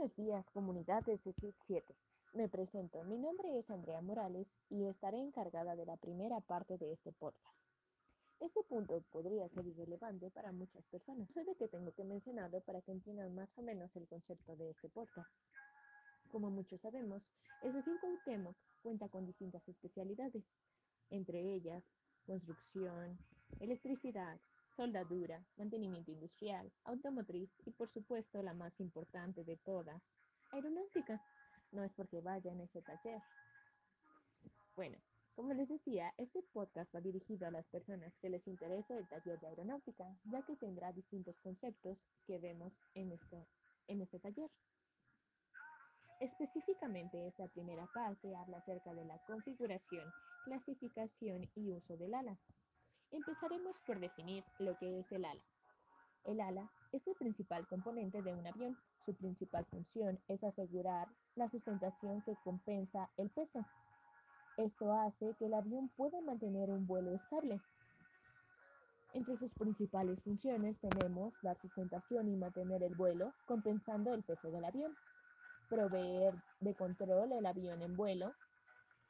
buenos días, comunidad de CECIT 7. Me presento, mi nombre es Andrea Morales y estaré encargada de la primera parte de este podcast. Este punto podría ser irrelevante para muchas personas, de que tengo que mencionarlo para que entiendan más o menos el concepto de este podcast. Como muchos sabemos, el Cuauhtémoc cuenta con distintas especialidades, entre ellas construcción, electricidad, soldadura, mantenimiento industrial, automotriz y por supuesto la más importante de todas, aeronáutica. No es porque vaya en ese taller. Bueno, como les decía, este podcast va dirigido a las personas que les interesa el taller de aeronáutica, ya que tendrá distintos conceptos que vemos en este, en este taller. Específicamente, esta primera parte habla acerca de la configuración, clasificación y uso del ala. Empezaremos por definir lo que es el ala. El ala es el principal componente de un avión. Su principal función es asegurar la sustentación que compensa el peso. Esto hace que el avión pueda mantener un vuelo estable. Entre sus principales funciones tenemos dar sustentación y mantener el vuelo, compensando el peso del avión proveer de control el avión en vuelo,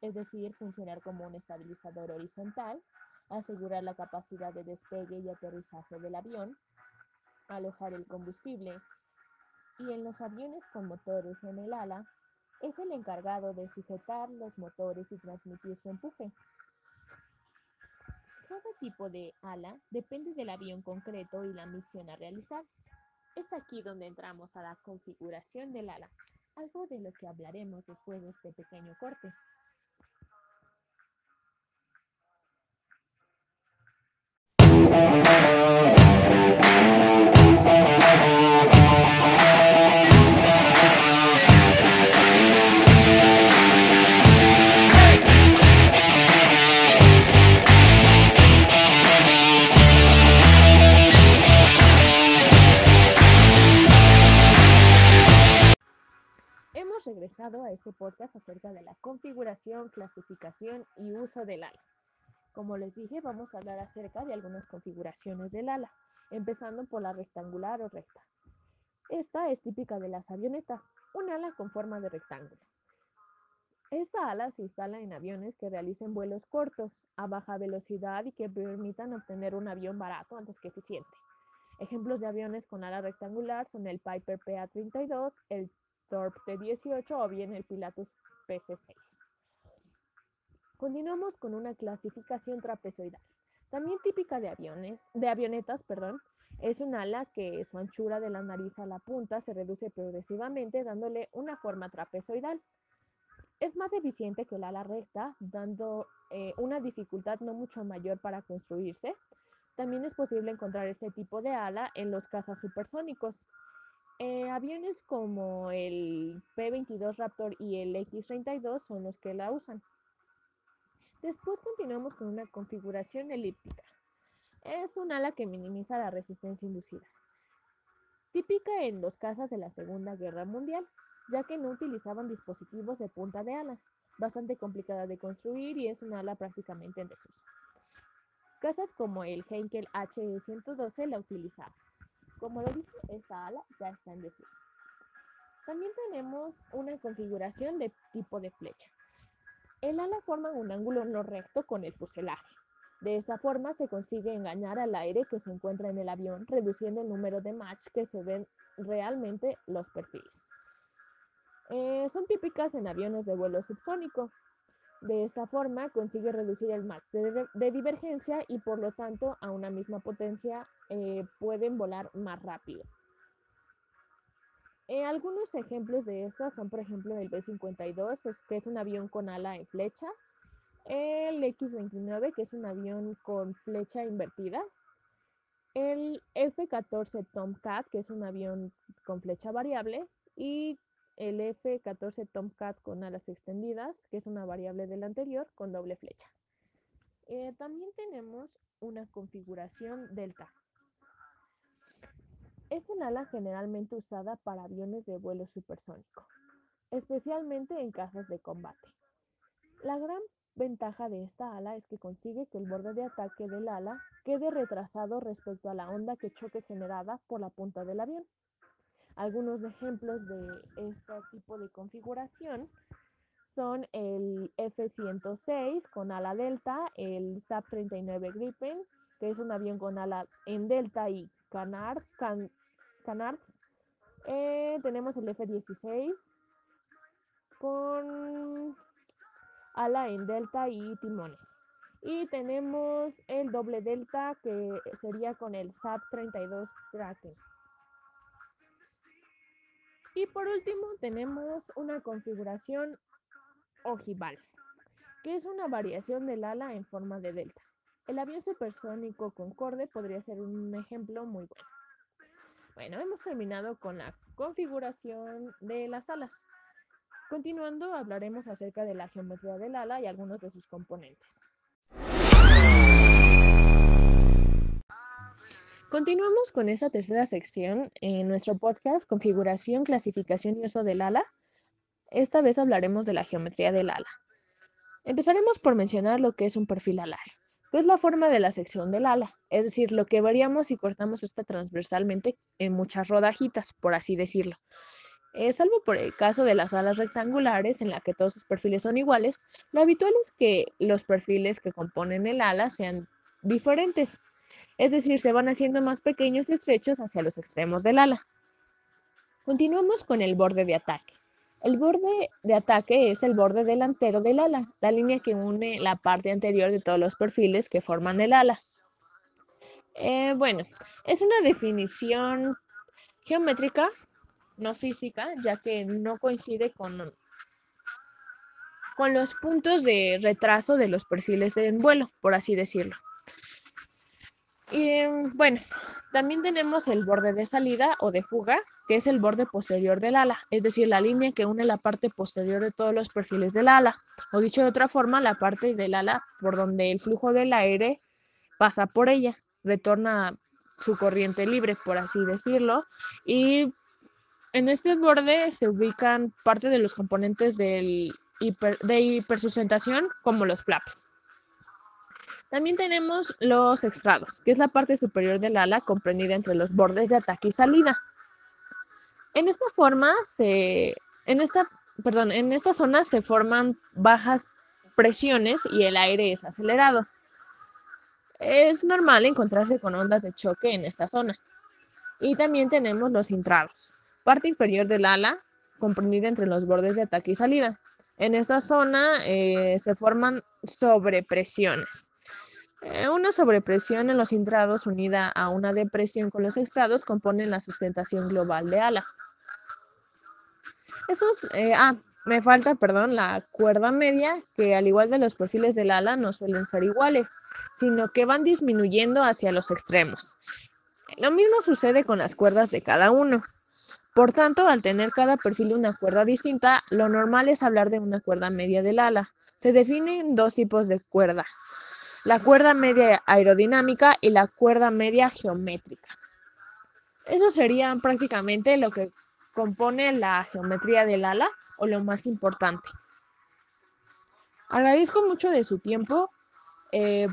es decir, funcionar como un estabilizador horizontal, asegurar la capacidad de despegue y aterrizaje del avión, alojar el combustible, y en los aviones con motores en el ala, es el encargado de sujetar los motores y transmitir su empuje. Cada tipo de ala depende del avión concreto y la misión a realizar. Es aquí donde entramos a la configuración del ala algo de lo que hablaremos después de este pequeño corte. Regresado a este podcast acerca de la configuración, clasificación y uso del ala. Como les dije, vamos a hablar acerca de algunas configuraciones del ala, empezando por la rectangular o recta. Esta es típica de las avionetas, un ala con forma de rectángulo. Esta ala se instala en aviones que realicen vuelos cortos, a baja velocidad y que permitan obtener un avión barato antes que eficiente. Ejemplos de aviones con ala rectangular son el Piper PA-32, el Torp T18 o bien el Pilatus PC6. Continuamos con una clasificación trapezoidal, también típica de aviones, de avionetas, perdón. Es un ala que su anchura de la nariz a la punta se reduce progresivamente dándole una forma trapezoidal. Es más eficiente que el ala recta, dando eh, una dificultad no mucho mayor para construirse. También es posible encontrar este tipo de ala en los cazas supersónicos, eh, aviones como el P-22 Raptor y el X-32 son los que la usan. Después continuamos con una configuración elíptica. Es un ala que minimiza la resistencia inducida. Típica en los cazas de la Segunda Guerra Mundial, ya que no utilizaban dispositivos de punta de ala, bastante complicada de construir y es un ala prácticamente en desuso. Casas como el Heinkel HE-112 la utilizaban. Como lo dije, esta ala ya está en desuso. También tenemos una configuración de tipo de flecha. El ala forma un ángulo no recto con el fuselaje. De esta forma se consigue engañar al aire que se encuentra en el avión, reduciendo el número de match que se ven realmente los perfiles. Eh, son típicas en aviones de vuelo subsónico. De esta forma consigue reducir el max de, divergencia y por lo tanto a una misma potencia eh, pueden volar más rápido. Eh, algunos ejemplos de estas son por ejemplo el B-52, que es un avión con ala en flecha, el X-29 que es un avión con flecha invertida, el F-14 Tomcat que es un avión con flecha variable y el F-14 Tomcat con alas extendidas, que es una variable del anterior, con doble flecha. Eh, también tenemos una configuración delta. Es un ala generalmente usada para aviones de vuelo supersónico, especialmente en cajas de combate. La gran ventaja de esta ala es que consigue que el borde de ataque del ala quede retrasado respecto a la onda que choque generada por la punta del avión. Algunos ejemplos de este tipo de configuración son el F-106 con ala delta, el SAP-39 Gripen, que es un avión con ala en delta y canard, canards. Eh, tenemos el F-16 con ala en delta y timones. Y tenemos el doble delta que sería con el SAP 32 Kraken. Y por último tenemos una configuración ojival, que es una variación del ala en forma de delta. El avión supersónico Concorde podría ser un ejemplo muy bueno. Bueno, hemos terminado con la configuración de las alas. Continuando, hablaremos acerca de la geometría del ala y algunos de sus componentes. Continuamos con esta tercera sección en nuestro podcast Configuración, Clasificación y Uso del ala. Esta vez hablaremos de la geometría del ala. Empezaremos por mencionar lo que es un perfil alar, que es la forma de la sección del ala, es decir, lo que variamos si cortamos esta transversalmente en muchas rodajitas, por así decirlo. Eh, salvo por el caso de las alas rectangulares en la que todos los perfiles son iguales, lo habitual es que los perfiles que componen el ala sean diferentes, es decir, se van haciendo más pequeños estrechos hacia los extremos del ala. Continuamos con el borde de ataque. El borde de ataque es el borde delantero del ala, la línea que une la parte anterior de todos los perfiles que forman el ala. Eh, bueno, es una definición geométrica no física, ya que no coincide con, con los puntos de retraso de los perfiles en vuelo, por así decirlo. Y bueno, también tenemos el borde de salida o de fuga, que es el borde posterior del ala, es decir, la línea que une la parte posterior de todos los perfiles del ala, o dicho de otra forma, la parte del ala por donde el flujo del aire pasa por ella, retorna su corriente libre, por así decirlo, y en este borde se ubican parte de los componentes del de hipersustentación, como los flaps. También tenemos los extrados, que es la parte superior del ala comprendida entre los bordes de ataque y salida. En esta forma se, en esta, perdón, en esta zona se forman bajas presiones y el aire es acelerado. Es normal encontrarse con ondas de choque en esta zona. Y también tenemos los intrados, parte inferior del ala, comprendida entre los bordes de ataque y salida. En esta zona eh, se forman sobrepresiones. Eh, una sobrepresión en los intrados unida a una depresión con los extrados componen la sustentación global de ala. Esos, eh, ah, me falta, perdón, la cuerda media, que al igual de los perfiles del ala no suelen ser iguales, sino que van disminuyendo hacia los extremos. Lo mismo sucede con las cuerdas de cada uno. Por tanto, al tener cada perfil una cuerda distinta, lo normal es hablar de una cuerda media del ala. Se definen dos tipos de cuerda, la cuerda media aerodinámica y la cuerda media geométrica. Eso sería prácticamente lo que compone la geometría del ala o lo más importante. Agradezco mucho de su tiempo. Eh,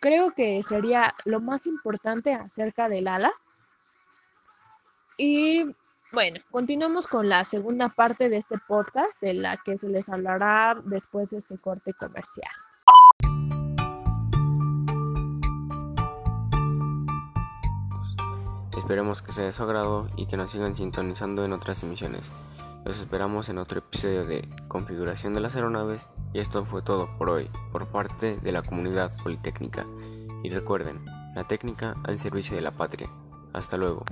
creo que sería lo más importante acerca del ala. Y bueno, continuamos con la segunda parte de este podcast, de la que se les hablará después de este corte comercial. Esperemos que sea de su agrado y que nos sigan sintonizando en otras emisiones. Los esperamos en otro episodio de Configuración de las Aeronaves y esto fue todo por hoy por parte de la comunidad politécnica. Y recuerden, la técnica al servicio de la patria. Hasta luego.